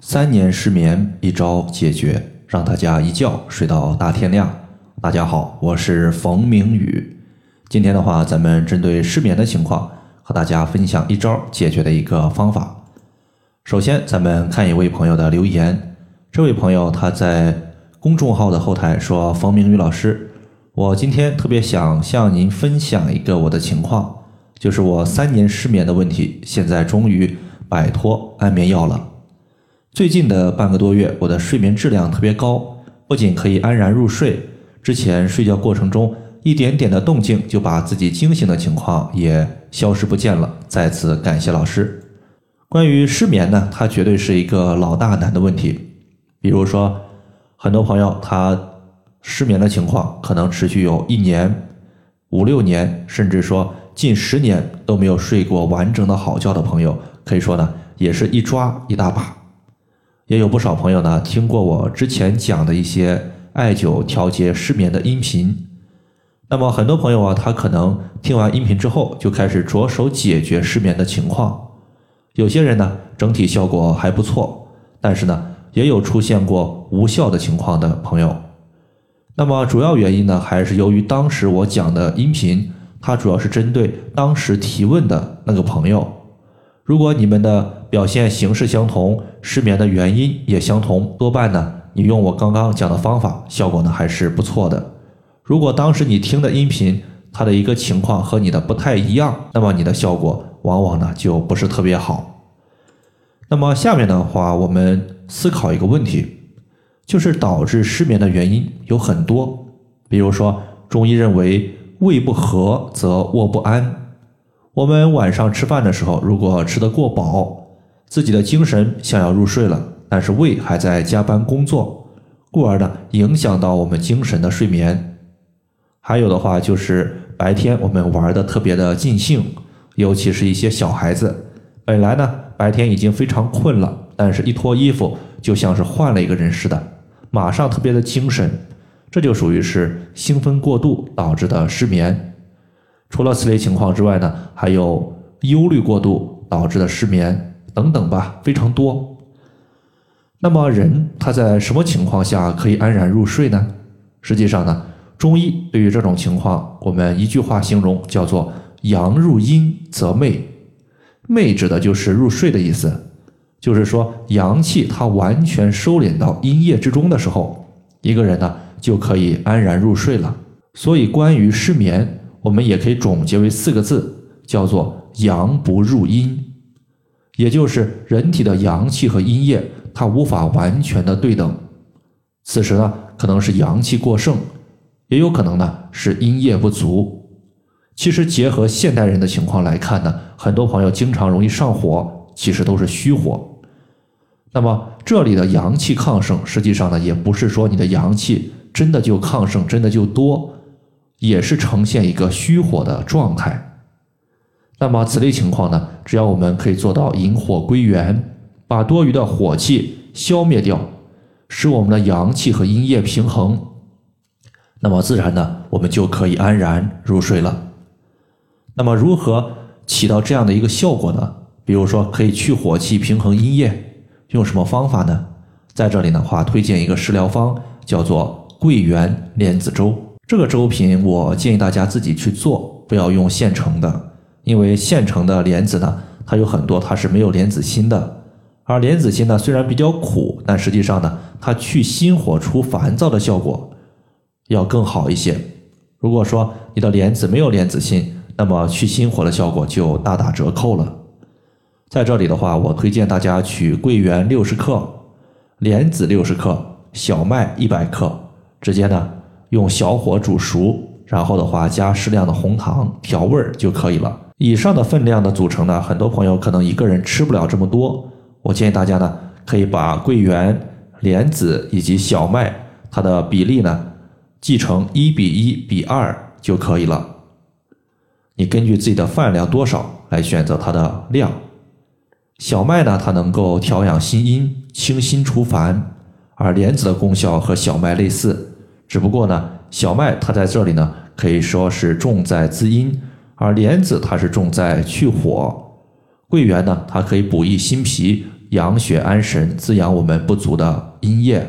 三年失眠，一招解决，让大家一觉睡到大天亮。大家好，我是冯明宇。今天的话，咱们针对失眠的情况，和大家分享一招解决的一个方法。首先，咱们看一位朋友的留言。这位朋友他在公众号的后台说：“冯明宇老师，我今天特别想向您分享一个我的情况，就是我三年失眠的问题，现在终于摆脱安眠药了。”最近的半个多月，我的睡眠质量特别高，不仅可以安然入睡，之前睡觉过程中一点点的动静就把自己惊醒的情况也消失不见了。再次感谢老师。关于失眠呢，它绝对是一个老大难的问题。比如说，很多朋友他失眠的情况可能持续有一年、五六年，甚至说近十年都没有睡过完整的好觉的朋友，可以说呢，也是一抓一大把。也有不少朋友呢，听过我之前讲的一些艾灸调节失眠的音频。那么很多朋友啊，他可能听完音频之后，就开始着手解决失眠的情况。有些人呢，整体效果还不错，但是呢，也有出现过无效的情况的朋友。那么主要原因呢，还是由于当时我讲的音频，它主要是针对当时提问的那个朋友。如果你们的表现形式相同，失眠的原因也相同，多半呢，你用我刚刚讲的方法，效果呢还是不错的。如果当时你听的音频，它的一个情况和你的不太一样，那么你的效果往往呢就不是特别好。那么下面的话，我们思考一个问题，就是导致失眠的原因有很多，比如说中医认为胃不和则卧不安。我们晚上吃饭的时候，如果吃得过饱，自己的精神想要入睡了，但是胃还在加班工作，故而呢影响到我们精神的睡眠。还有的话就是白天我们玩的特别的尽兴，尤其是一些小孩子，本来呢白天已经非常困了，但是一脱衣服就像是换了一个人似的，马上特别的精神，这就属于是兴奋过度导致的失眠。除了此类情况之外呢，还有忧虑过度导致的失眠。等等吧，非常多。那么人他在什么情况下可以安然入睡呢？实际上呢，中医对于这种情况，我们一句话形容叫做“阳入阴则寐”。寐指的就是入睡的意思，就是说阳气它完全收敛到阴液之中的时候，一个人呢就可以安然入睡了。所以关于失眠，我们也可以总结为四个字，叫做“阳不入阴”。也就是人体的阳气和阴液，它无法完全的对等。此时呢，可能是阳气过剩，也有可能呢是阴液不足。其实结合现代人的情况来看呢，很多朋友经常容易上火，其实都是虚火。那么这里的阳气亢盛，实际上呢，也不是说你的阳气真的就亢盛，真的就多，也是呈现一个虚火的状态。那么此类情况呢，只要我们可以做到引火归元，把多余的火气消灭掉，使我们的阳气和阴液平衡，那么自然呢，我们就可以安然入睡了。那么如何起到这样的一个效果呢？比如说可以去火气、平衡阴液，用什么方法呢？在这里的话，推荐一个食疗方，叫做桂圆莲子粥。这个粥品我建议大家自己去做，不要用现成的。因为现成的莲子呢，它有很多它是没有莲子心的，而莲子心呢虽然比较苦，但实际上呢，它去心火除烦躁的效果要更好一些。如果说你的莲子没有莲子心，那么去心火的效果就大打折扣了。在这里的话，我推荐大家取桂圆六十克，莲子六十克，小麦一百克，直接呢用小火煮熟，然后的话加适量的红糖调味儿就可以了。以上的分量的组成呢，很多朋友可能一个人吃不了这么多。我建议大家呢，可以把桂圆、莲子以及小麦它的比例呢，记成一比一比二就可以了。你根据自己的饭量多少来选择它的量。小麦呢，它能够调养心阴、清心除烦，而莲子的功效和小麦类似，只不过呢，小麦它在这里呢，可以说是重在滋阴。而莲子它是重在去火，桂圆呢，它可以补益心脾，养血安神，滋养我们不足的阴液。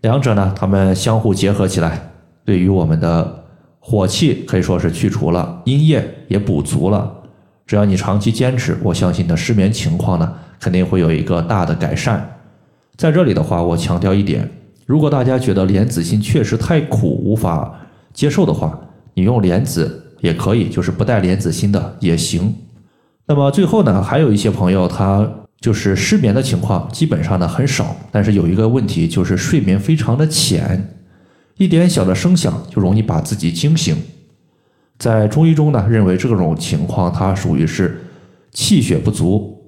两者呢，它们相互结合起来，对于我们的火气可以说是去除了，阴液也补足了。只要你长期坚持，我相信你的失眠情况呢，肯定会有一个大的改善。在这里的话，我强调一点，如果大家觉得莲子心确实太苦，无法接受的话，你用莲子也可以，就是不带莲子心的也行。那么最后呢，还有一些朋友他。就是失眠的情况基本上呢很少，但是有一个问题就是睡眠非常的浅，一点小的声响就容易把自己惊醒。在中医中呢，认为这种情况它属于是气血不足，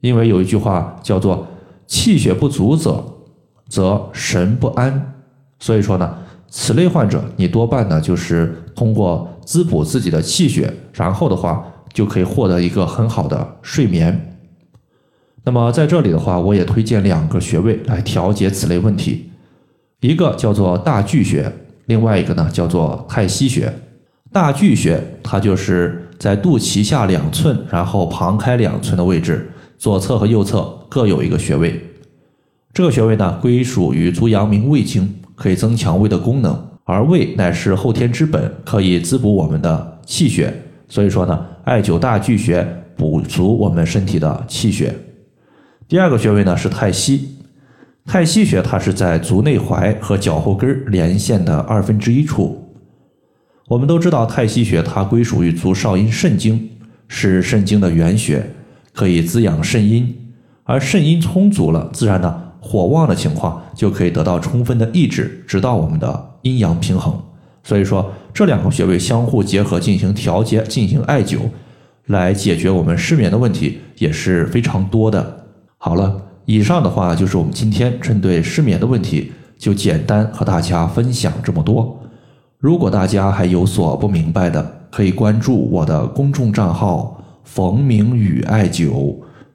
因为有一句话叫做“气血不足者，则神不安”。所以说呢，此类患者你多半呢就是通过滋补自己的气血，然后的话就可以获得一个很好的睡眠。那么在这里的话，我也推荐两个穴位来调节此类问题，一个叫做大巨穴，另外一个呢叫做太溪穴。大巨穴它就是在肚脐下两寸，然后旁开两寸的位置，左侧和右侧各有一个穴位。这个穴位呢归属于足阳明胃经，可以增强胃的功能，而胃乃是后天之本，可以滋补我们的气血。所以说呢，艾灸大巨穴补足我们身体的气血。第二个穴位呢是太溪，太溪穴它是在足内踝和脚后跟连线的二分之一处。我们都知道太溪穴它归属于足少阴肾经，是肾经的原穴，可以滋养肾阴。而肾阴充足了，自然呢火旺的情况就可以得到充分的抑制，直到我们的阴阳平衡。所以说这两个穴位相互结合进行调节，进行艾灸，来解决我们失眠的问题也是非常多的。好了，以上的话就是我们今天针对失眠的问题，就简单和大家分享这么多。如果大家还有所不明白的，可以关注我的公众账号“冯明宇艾灸”，